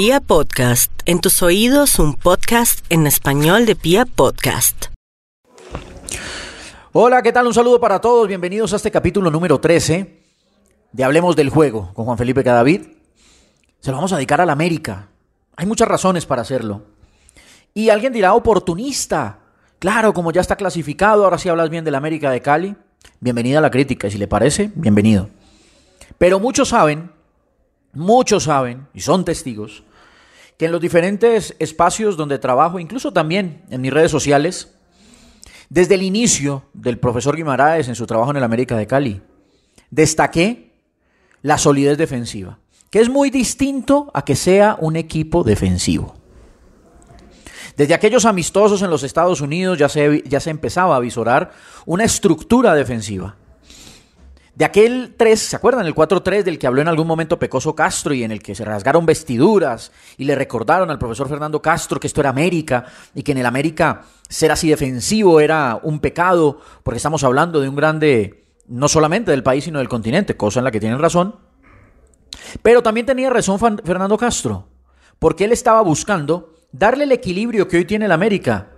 Pia Podcast, en tus oídos un podcast en español de Pia Podcast. Hola, ¿qué tal? Un saludo para todos. Bienvenidos a este capítulo número 13 de Hablemos del Juego con Juan Felipe Cadavid. Se lo vamos a dedicar a la América. Hay muchas razones para hacerlo. Y alguien dirá oportunista. Claro, como ya está clasificado, ahora sí hablas bien de la América de Cali. Bienvenida a la crítica y si le parece, bienvenido. Pero muchos saben, muchos saben, y son testigos, que en los diferentes espacios donde trabajo, incluso también en mis redes sociales, desde el inicio del profesor Guimaraes en su trabajo en el América de Cali, destaqué la solidez defensiva, que es muy distinto a que sea un equipo defensivo. Desde aquellos amistosos en los Estados Unidos ya se, ya se empezaba a visorar una estructura defensiva. De aquel 3, ¿se acuerdan? El 4-3 del que habló en algún momento Pecoso Castro y en el que se rasgaron vestiduras y le recordaron al profesor Fernando Castro que esto era América y que en el América ser así defensivo era un pecado porque estamos hablando de un grande, no solamente del país sino del continente, cosa en la que tienen razón. Pero también tenía razón Fernando Castro, porque él estaba buscando darle el equilibrio que hoy tiene el América,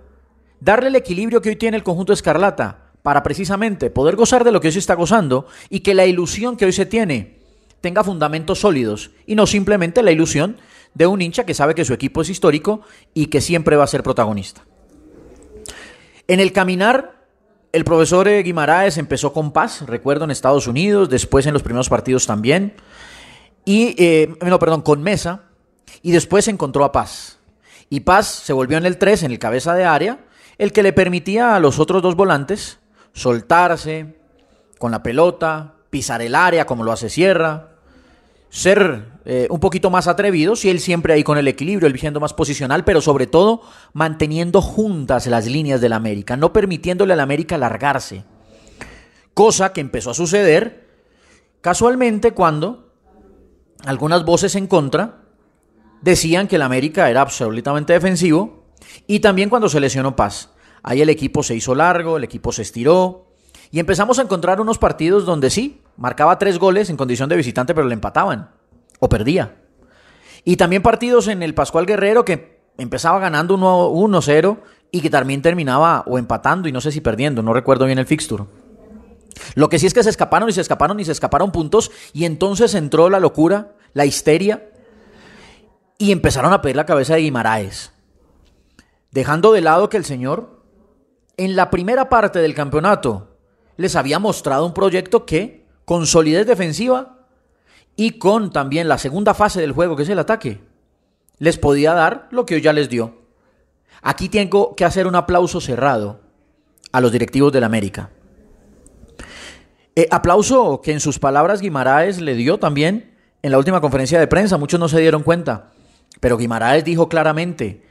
darle el equilibrio que hoy tiene el conjunto Escarlata, para precisamente poder gozar de lo que hoy se está gozando y que la ilusión que hoy se tiene tenga fundamentos sólidos y no simplemente la ilusión de un hincha que sabe que su equipo es histórico y que siempre va a ser protagonista. En el caminar, el profesor Guimaraes empezó con paz, recuerdo en Estados Unidos, después en los primeros partidos también, y, eh, no, perdón, con Mesa, y después encontró a Paz. Y Paz se volvió en el 3, en el cabeza de área, el que le permitía a los otros dos volantes soltarse con la pelota, pisar el área como lo hace Sierra, ser eh, un poquito más atrevidos y él siempre ahí con el equilibrio, él siendo más posicional, pero sobre todo manteniendo juntas las líneas del América, no permitiéndole al América largarse. Cosa que empezó a suceder casualmente cuando algunas voces en contra decían que el América era absolutamente defensivo y también cuando se lesionó Paz. Ahí el equipo se hizo largo, el equipo se estiró y empezamos a encontrar unos partidos donde sí, marcaba tres goles en condición de visitante, pero le empataban o perdía. Y también partidos en el Pascual Guerrero que empezaba ganando 1-0 y que también terminaba o empatando y no sé si perdiendo, no recuerdo bien el fixture. Lo que sí es que se escaparon y se escaparon y se escaparon puntos y entonces entró la locura, la histeria y empezaron a pedir la cabeza de Guimaraes, dejando de lado que el señor en la primera parte del campeonato les había mostrado un proyecto que, con solidez defensiva y con también la segunda fase del juego, que es el ataque, les podía dar lo que hoy ya les dio. Aquí tengo que hacer un aplauso cerrado a los directivos del América. Eh, aplauso que en sus palabras Guimaraes le dio también en la última conferencia de prensa, muchos no se dieron cuenta, pero Guimaraes dijo claramente,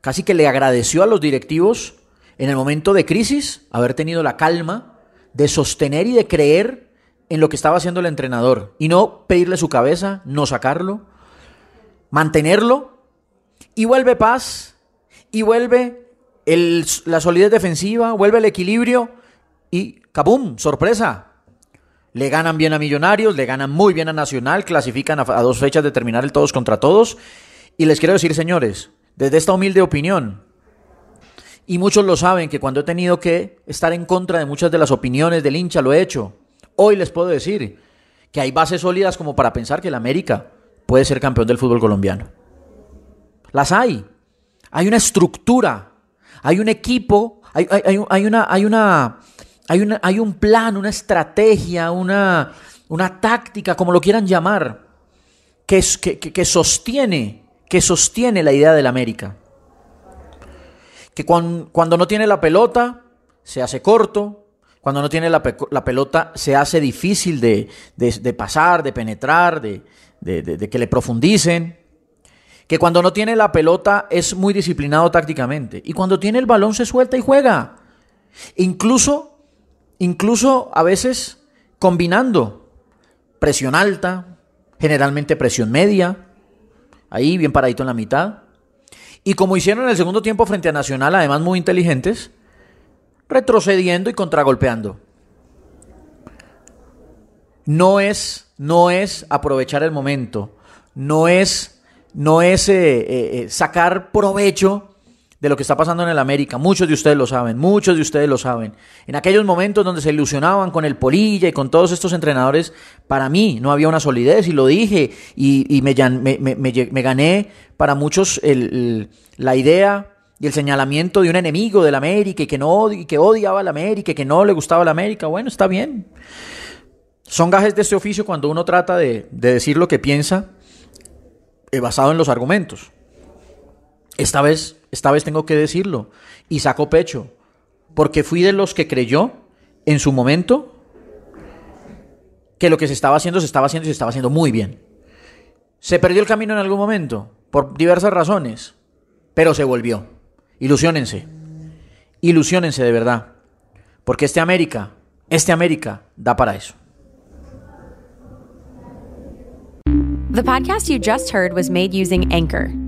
casi que le agradeció a los directivos en el momento de crisis, haber tenido la calma de sostener y de creer en lo que estaba haciendo el entrenador y no pedirle su cabeza, no sacarlo, mantenerlo y vuelve paz y vuelve la solidez defensiva, vuelve el equilibrio y ¡cabum! ¡Sorpresa! Le ganan bien a Millonarios, le ganan muy bien a Nacional, clasifican a, a dos fechas de terminar el todos contra todos. Y les quiero decir, señores, desde esta humilde opinión, y muchos lo saben que cuando he tenido que estar en contra de muchas de las opiniones del hincha lo he hecho. Hoy les puedo decir que hay bases sólidas como para pensar que el América puede ser campeón del fútbol colombiano. Las hay. Hay una estructura, hay un equipo, hay, una, hay, una, hay, una, hay un plan, una estrategia, una, una táctica, como lo quieran llamar, que, que, que sostiene, que sostiene la idea del América que cuando, no tiene la pelota se hace corto, cuando no tiene la, pelota se hace difícil de, pasar, de penetrar, de, de, que le profundicen. Que cuando no tiene la pelota es muy disciplinado tácticamente. Y cuando tiene el balón se suelta y juega. Incluso, incluso a veces combinando presión alta, generalmente presión media, ahí bien paradito en la mitad. Y como hicieron en el segundo tiempo frente a Nacional, además muy inteligentes, retrocediendo y contragolpeando. No es, no es aprovechar el momento, no es no es eh, eh, sacar provecho de lo que está pasando en el América. Muchos de ustedes lo saben, muchos de ustedes lo saben. En aquellos momentos donde se ilusionaban con el Polilla y con todos estos entrenadores, para mí no había una solidez y lo dije y, me, gané para muchos la idea y el señalamiento de un enemigo del América y que, no, y que odiaba al América y que no le gustaba al América. Bueno, está bien. Son gajes de este oficio cuando uno trata de, decir lo que piensa eh, basado en los argumentos. Esta vez esta vez tengo que decirlo. Y saco pecho. Porque fui de los que creyó en su momento que lo que se estaba haciendo se estaba haciendo y se estaba haciendo muy bien. Se perdió el camino en algún momento, por diversas razones, pero se volvió. Ilusionense. Ilusionense de verdad. Porque este América, este América da para eso. The podcast you just heard was made using Anchor.